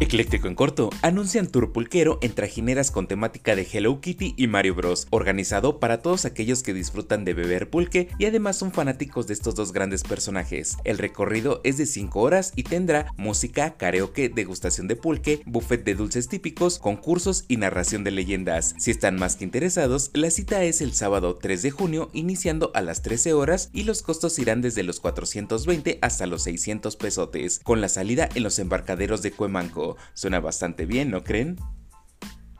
Ecléctico en corto, anuncian tour pulquero en trajineras con temática de Hello Kitty y Mario Bros, organizado para todos aquellos que disfrutan de beber pulque y además son fanáticos de estos dos grandes personajes. El recorrido es de 5 horas y tendrá música, karaoke, degustación de pulque, buffet de dulces típicos, concursos y narración de leyendas. Si están más que interesados, la cita es el sábado 3 de junio iniciando a las 13 horas y los costos irán desde los 420 hasta los 600 pesotes, con la salida en los embarcaderos de Cuemanco. Suena bastante bien, ¿no creen?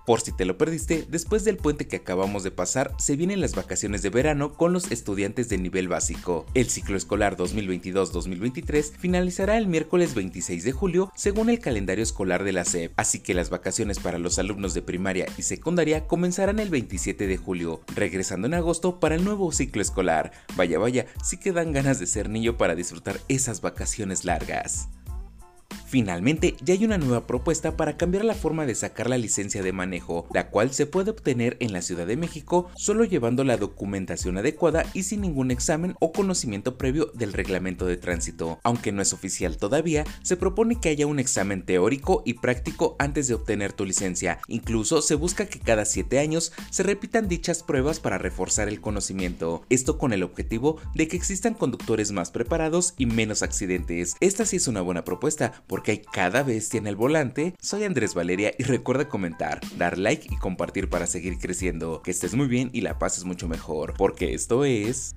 Por si te lo perdiste, después del puente que acabamos de pasar, se vienen las vacaciones de verano con los estudiantes de nivel básico. El ciclo escolar 2022-2023 finalizará el miércoles 26 de julio según el calendario escolar de la SEP, así que las vacaciones para los alumnos de primaria y secundaria comenzarán el 27 de julio, regresando en agosto para el nuevo ciclo escolar. Vaya vaya, sí que dan ganas de ser niño para disfrutar esas vacaciones largas. Finalmente, ya hay una nueva propuesta para cambiar la forma de sacar la licencia de manejo, la cual se puede obtener en la Ciudad de México solo llevando la documentación adecuada y sin ningún examen o conocimiento previo del reglamento de tránsito. Aunque no es oficial todavía, se propone que haya un examen teórico y práctico antes de obtener tu licencia. Incluso se busca que cada 7 años se repitan dichas pruebas para reforzar el conocimiento. Esto con el objetivo de que existan conductores más preparados y menos accidentes. Esta sí es una buena propuesta porque que hay cada bestia en el volante. Soy Andrés Valeria y recuerda comentar, dar like y compartir para seguir creciendo. Que estés muy bien y la pases mucho mejor, porque esto es...